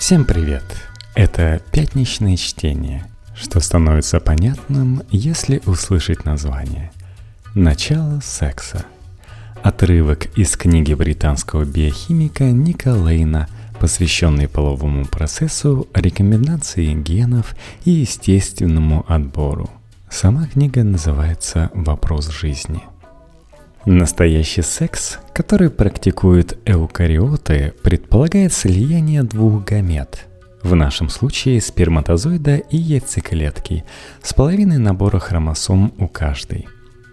Всем привет! Это пятничное чтение, что становится понятным, если услышать название. Начало секса. Отрывок из книги британского биохимика Ника Лейна, посвященный половому процессу, рекомендации генов и естественному отбору. Сама книга называется «Вопрос жизни». Настоящий секс, который практикуют эукариоты, предполагает слияние двух гамет. В нашем случае сперматозоида и яйцеклетки с половиной набора хромосом у каждой.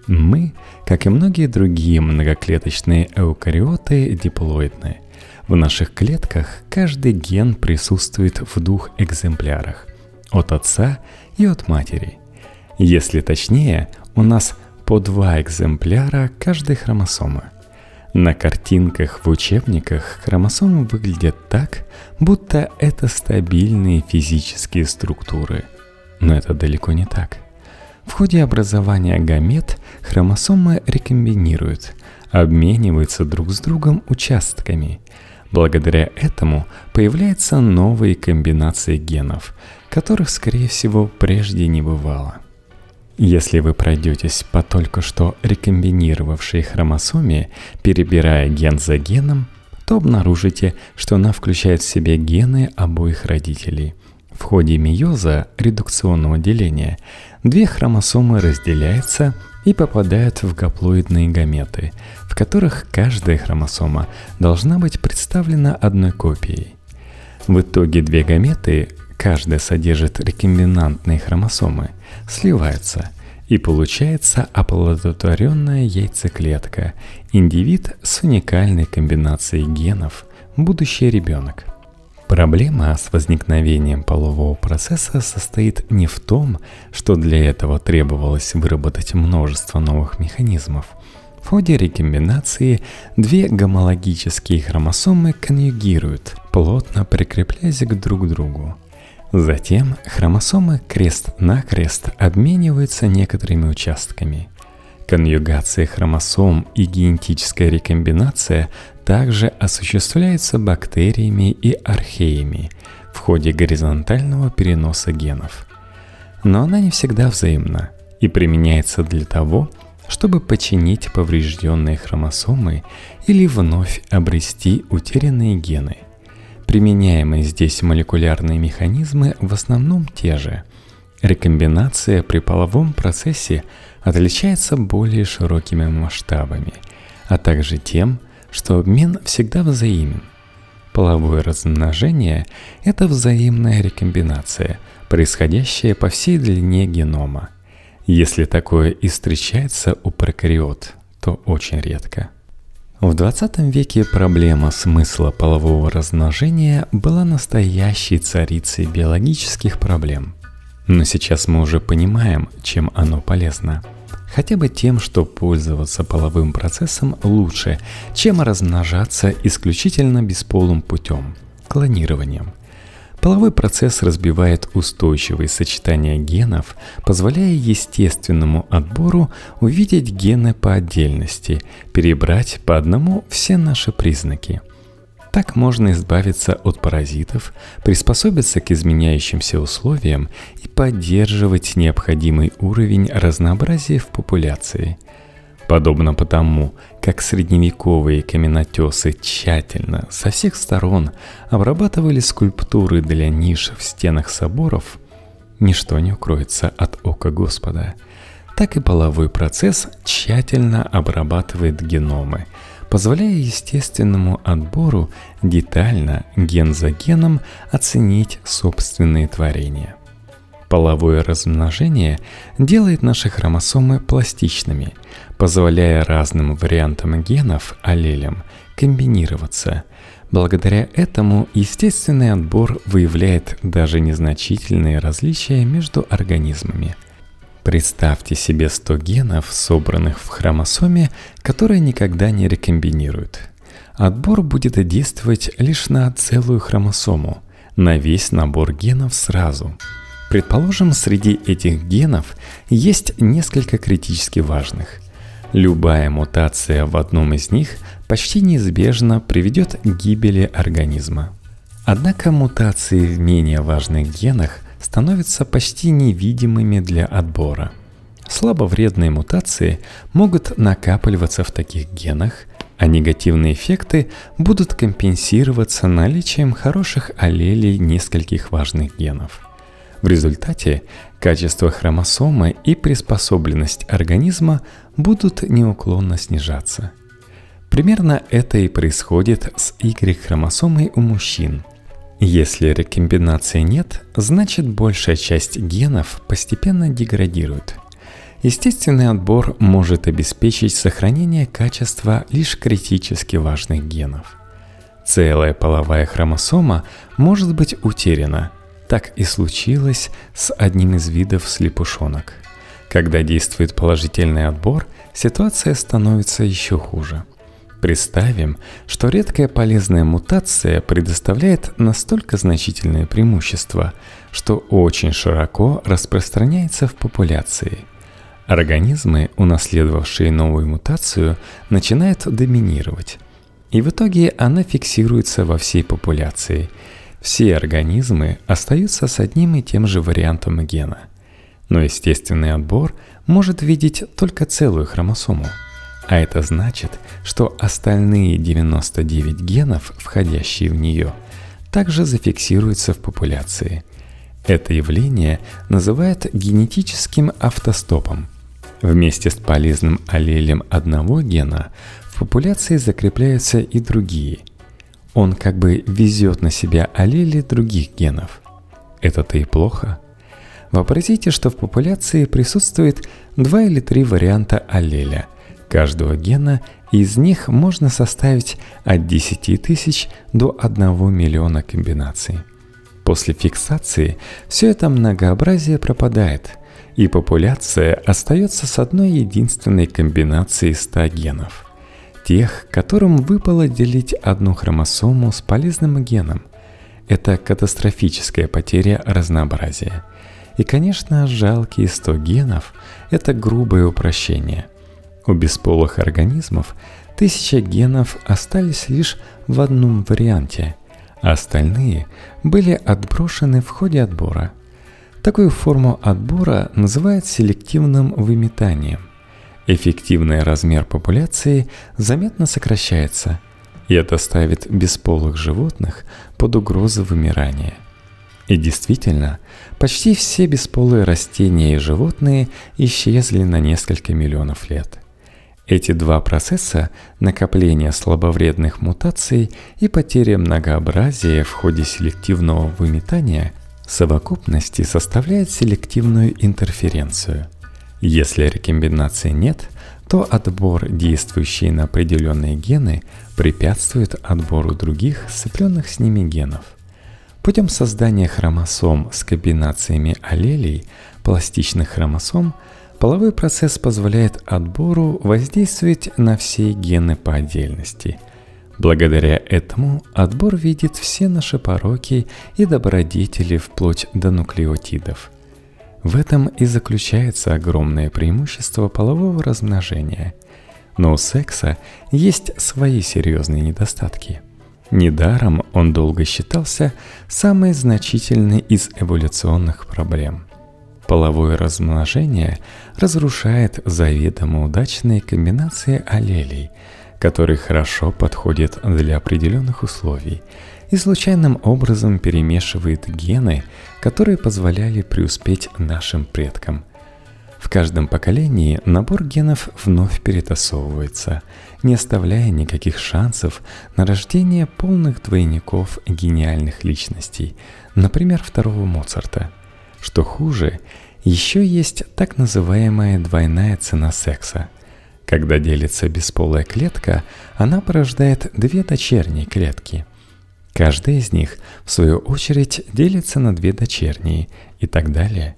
Мы, как и многие другие многоклеточные эукариоты, диплоидны. В наших клетках каждый ген присутствует в двух экземплярах – от отца и от матери. Если точнее, у нас – по два экземпляра каждой хромосомы. На картинках в учебниках хромосомы выглядят так, будто это стабильные физические структуры. Но это далеко не так. В ходе образования гамет хромосомы рекомбинируют, обмениваются друг с другом участками. Благодаря этому появляются новые комбинации генов, которых, скорее всего, прежде не бывало – если вы пройдетесь по только что рекомбинировавшей хромосоме, перебирая ген за геном, то обнаружите, что она включает в себе гены обоих родителей. В ходе мейоза, редукционного деления, две хромосомы разделяются и попадают в гаплоидные гаметы, в которых каждая хромосома должна быть представлена одной копией. В итоге две гаметы, каждая содержит рекомбинантные хромосомы, сливаются, и получается оплодотворенная яйцеклетка, индивид с уникальной комбинацией генов, будущий ребенок. Проблема с возникновением полового процесса состоит не в том, что для этого требовалось выработать множество новых механизмов. В ходе рекомбинации две гомологические хромосомы конъюгируют, плотно прикрепляясь к друг другу. Затем хромосомы крест-накрест обмениваются некоторыми участками. Конъюгация хромосом и генетическая рекомбинация также осуществляются бактериями и археями в ходе горизонтального переноса генов. Но она не всегда взаимна и применяется для того, чтобы починить поврежденные хромосомы или вновь обрести утерянные гены – Применяемые здесь молекулярные механизмы в основном те же. Рекомбинация при половом процессе отличается более широкими масштабами, а также тем, что обмен всегда взаимен. Половое размножение – это взаимная рекомбинация, происходящая по всей длине генома. Если такое и встречается у прокариот, то очень редко – в 20 веке проблема смысла полового размножения была настоящей царицей биологических проблем. Но сейчас мы уже понимаем, чем оно полезно. Хотя бы тем, что пользоваться половым процессом лучше, чем размножаться исключительно бесполым путем – клонированием. Половой процесс разбивает устойчивые сочетания генов, позволяя естественному отбору увидеть гены по отдельности, перебрать по одному все наши признаки. Так можно избавиться от паразитов, приспособиться к изменяющимся условиям и поддерживать необходимый уровень разнообразия в популяции – Подобно потому, как средневековые каменотесы тщательно со всех сторон обрабатывали скульптуры для ниш в стенах соборов, ничто не укроется от ока Господа, так и половой процесс тщательно обрабатывает геномы, позволяя естественному отбору детально, ген за геном, оценить собственные творения. Половое размножение делает наши хромосомы пластичными, позволяя разным вариантам генов, аллелям, комбинироваться. Благодаря этому естественный отбор выявляет даже незначительные различия между организмами. Представьте себе 100 генов, собранных в хромосоме, которые никогда не рекомбинируют. Отбор будет действовать лишь на целую хромосому, на весь набор генов сразу – Предположим, среди этих генов есть несколько критически важных. Любая мутация в одном из них почти неизбежно приведет к гибели организма. Однако мутации в менее важных генах становятся почти невидимыми для отбора. Слабовредные мутации могут накапливаться в таких генах, а негативные эффекты будут компенсироваться наличием хороших аллелей нескольких важных генов. В результате качество хромосомы и приспособленность организма будут неуклонно снижаться. Примерно это и происходит с Y-хромосомой у мужчин. Если рекомбинации нет, значит большая часть генов постепенно деградирует – Естественный отбор может обеспечить сохранение качества лишь критически важных генов. Целая половая хромосома может быть утеряна. Так и случилось с одним из видов слепушонок. Когда действует положительный отбор, ситуация становится еще хуже. Представим, что редкая полезная мутация предоставляет настолько значительное преимущество, что очень широко распространяется в популяции – Организмы, унаследовавшие новую мутацию, начинают доминировать. И в итоге она фиксируется во всей популяции. Все организмы остаются с одним и тем же вариантом гена. Но естественный отбор может видеть только целую хромосому. А это значит, что остальные 99 генов, входящие в нее, также зафиксируются в популяции. Это явление называют генетическим автостопом – Вместе с полезным аллелем одного гена в популяции закрепляются и другие. Он как бы везет на себя аллели других генов. Это-то и плохо. Вообразите, что в популяции присутствует два или три варианта аллеля каждого гена, из них можно составить от 10 тысяч до 1 миллиона комбинаций. После фиксации все это многообразие пропадает – и популяция остается с одной единственной комбинацией 100 генов. Тех, которым выпало делить одну хромосому с полезным геном. Это катастрофическая потеря разнообразия. И, конечно, жалкие 100 генов – это грубое упрощение. У бесполых организмов тысяча генов остались лишь в одном варианте, а остальные были отброшены в ходе отбора – Такую форму отбора называют селективным выметанием. Эффективный размер популяции заметно сокращается, и это ставит бесполых животных под угрозу вымирания. И действительно, почти все бесполые растения и животные исчезли на несколько миллионов лет. Эти два процесса – накопление слабовредных мутаций и потеря многообразия в ходе селективного выметания – совокупности составляет селективную интерференцию. Если рекомбинации нет, то отбор, действующий на определенные гены, препятствует отбору других, сцепленных с ними генов. Путем создания хромосом с комбинациями аллелей, пластичных хромосом, половой процесс позволяет отбору воздействовать на все гены по отдельности – Благодаря этому отбор видит все наши пороки и добродетели вплоть до нуклеотидов. В этом и заключается огромное преимущество полового размножения. Но у секса есть свои серьезные недостатки. Недаром он долго считался самой значительной из эволюционных проблем. Половое размножение разрушает заведомо удачные комбинации аллелей – который хорошо подходит для определенных условий и случайным образом перемешивает гены, которые позволяли преуспеть нашим предкам. В каждом поколении набор генов вновь перетасовывается, не оставляя никаких шансов на рождение полных двойников гениальных личностей, например, второго Моцарта. Что хуже, еще есть так называемая двойная цена секса – когда делится бесполая клетка, она порождает две дочерние клетки. Каждая из них, в свою очередь, делится на две дочерние и так далее.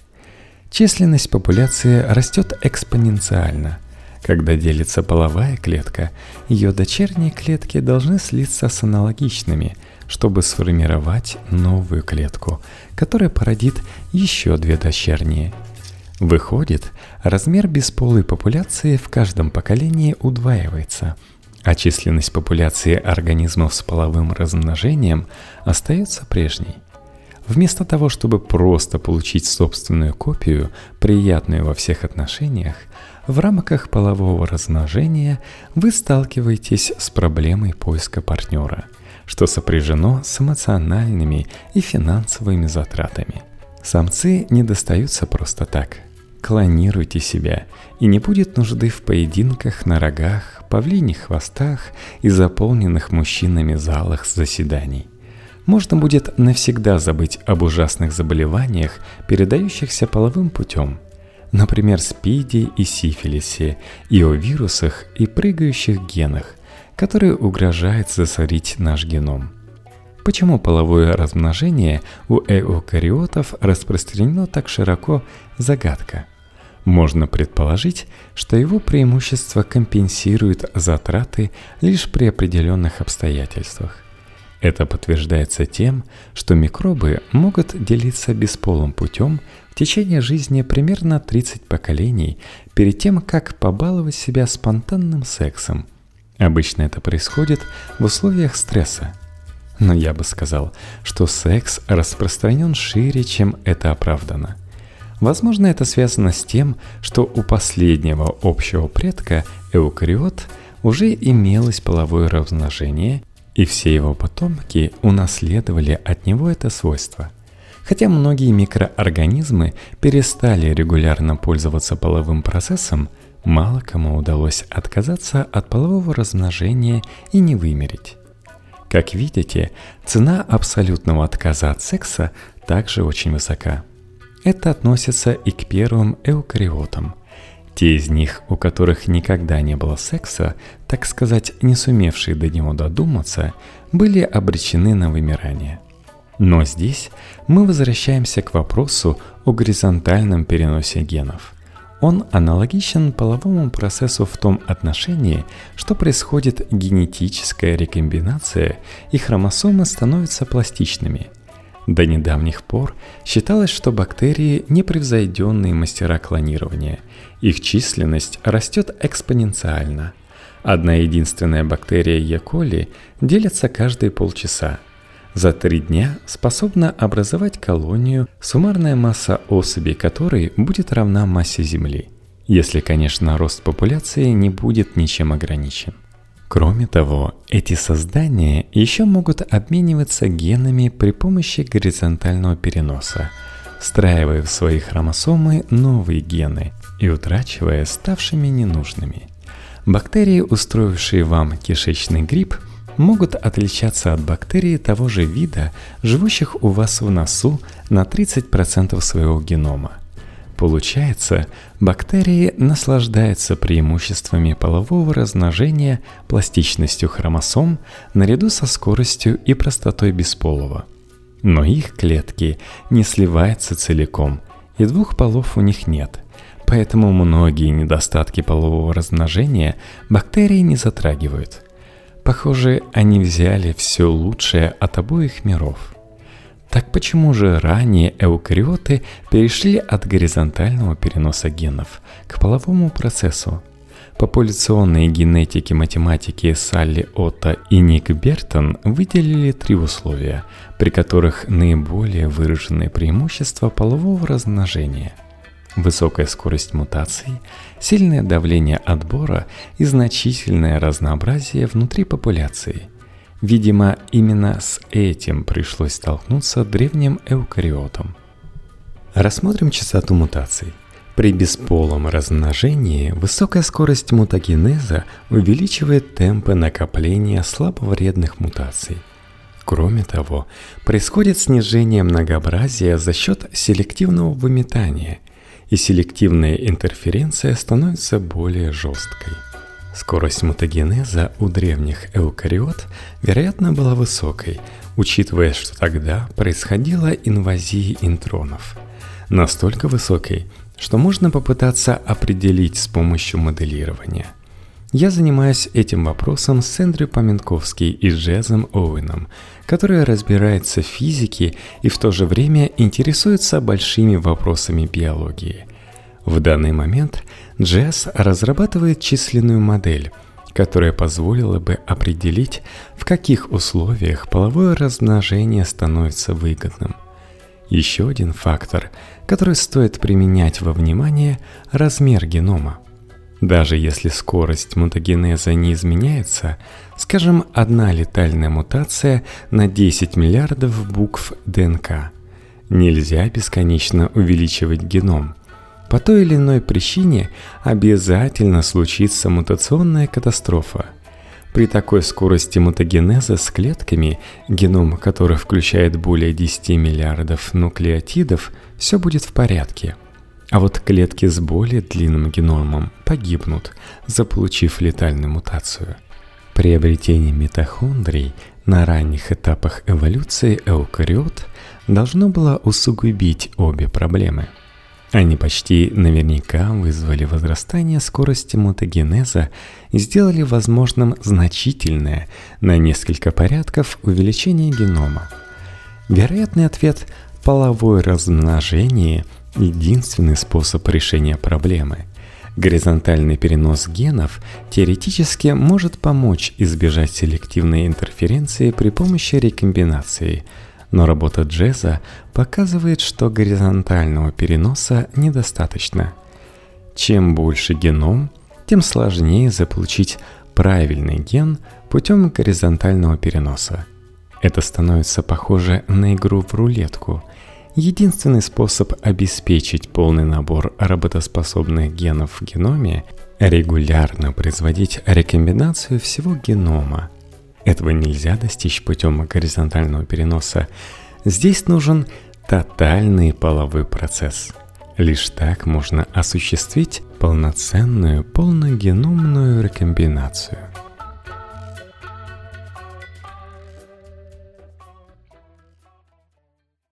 Численность популяции растет экспоненциально. Когда делится половая клетка, ее дочерние клетки должны слиться с аналогичными, чтобы сформировать новую клетку, которая породит еще две дочерние – Выходит, размер бесполой популяции в каждом поколении удваивается, а численность популяции организмов с половым размножением остается прежней. Вместо того, чтобы просто получить собственную копию, приятную во всех отношениях, в рамках полового размножения вы сталкиваетесь с проблемой поиска партнера, что сопряжено с эмоциональными и финансовыми затратами. Самцы не достаются просто так. Клонируйте себя, и не будет нужды в поединках на рогах, павлиних хвостах и заполненных мужчинами залах заседаний. Можно будет навсегда забыть об ужасных заболеваниях, передающихся половым путем – например, СПИДе и сифилисе, и о вирусах и прыгающих генах, которые угрожают засорить наш геном. Почему половое размножение у эукариотов распространено так широко – загадка. Можно предположить, что его преимущество компенсирует затраты лишь при определенных обстоятельствах. Это подтверждается тем, что микробы могут делиться бесполым путем в течение жизни примерно 30 поколений перед тем, как побаловать себя спонтанным сексом. Обычно это происходит в условиях стресса. Но я бы сказал, что секс распространен шире, чем это оправдано. Возможно, это связано с тем, что у последнего общего предка, эукариот, уже имелось половое размножение, и все его потомки унаследовали от него это свойство. Хотя многие микроорганизмы перестали регулярно пользоваться половым процессом, мало кому удалось отказаться от полового размножения и не вымереть. Как видите, цена абсолютного отказа от секса также очень высока. Это относится и к первым эукариотам, те из них, у которых никогда не было секса, так сказать, не сумевшие до него додуматься, были обречены на вымирание. Но здесь мы возвращаемся к вопросу о горизонтальном переносе генов. Он аналогичен половому процессу в том отношении, что происходит генетическая рекомбинация и хромосомы становятся пластичными – до недавних пор считалось, что бактерии – непревзойденные мастера клонирования. Их численность растет экспоненциально. Одна единственная бактерия Е. коли делится каждые полчаса. За три дня способна образовать колонию, суммарная масса особей которой будет равна массе Земли. Если, конечно, рост популяции не будет ничем ограничен. Кроме того, эти создания еще могут обмениваться генами при помощи горизонтального переноса, встраивая в свои хромосомы новые гены и утрачивая ставшими ненужными. Бактерии, устроившие вам кишечный грипп, могут отличаться от бактерий того же вида, живущих у вас в носу на 30% своего генома – Получается, бактерии наслаждаются преимуществами полового размножения, пластичностью хромосом, наряду со скоростью и простотой бесполого. Но их клетки не сливаются целиком, и двух полов у них нет. Поэтому многие недостатки полового размножения бактерии не затрагивают. Похоже, они взяли все лучшее от обоих миров – так почему же ранее эукариоты перешли от горизонтального переноса генов к половому процессу? Популяционные генетики математики Салли Отто и Ник Бертон выделили три условия, при которых наиболее выраженные преимущества полового размножения – высокая скорость мутаций, сильное давление отбора и значительное разнообразие внутри популяции – Видимо, именно с этим пришлось столкнуться древним эукариотам. Рассмотрим частоту мутаций. При бесполом размножении высокая скорость мутагенеза увеличивает темпы накопления слабовредных мутаций. Кроме того, происходит снижение многообразия за счет селективного выметания, и селективная интерференция становится более жесткой. Скорость мутагенеза у древних эукариот, вероятно, была высокой, учитывая, что тогда происходила инвазия интронов. Настолько высокой, что можно попытаться определить с помощью моделирования. Я занимаюсь этим вопросом с Эндрю Поменковский и Джезом Оуэном, который разбирается в физике и в то же время интересуется большими вопросами биологии – в данный момент Джесс разрабатывает численную модель, которая позволила бы определить, в каких условиях половое размножение становится выгодным. Еще один фактор, который стоит применять во внимание – размер генома. Даже если скорость мутагенеза не изменяется, скажем, одна летальная мутация на 10 миллиардов букв ДНК, нельзя бесконечно увеличивать геном – по той или иной причине обязательно случится мутационная катастрофа. При такой скорости мутагенеза с клетками, геном которых включает более 10 миллиардов нуклеотидов, все будет в порядке. А вот клетки с более длинным геномом погибнут, заполучив летальную мутацию. Приобретение митохондрий на ранних этапах эволюции эукариот должно было усугубить обе проблемы – они почти наверняка вызвали возрастание скорости мутагенеза и сделали возможным значительное на несколько порядков увеличение генома. Вероятный ответ – половое размножение – единственный способ решения проблемы. Горизонтальный перенос генов теоретически может помочь избежать селективной интерференции при помощи рекомбинации – но работа Джеза показывает, что горизонтального переноса недостаточно. Чем больше геном, тем сложнее заполучить правильный ген путем горизонтального переноса. Это становится похоже на игру в рулетку. Единственный способ обеспечить полный набор работоспособных генов в геноме – регулярно производить рекомбинацию всего генома – этого нельзя достичь путем горизонтального переноса. Здесь нужен тотальный половой процесс. Лишь так можно осуществить полноценную полногеномную рекомбинацию.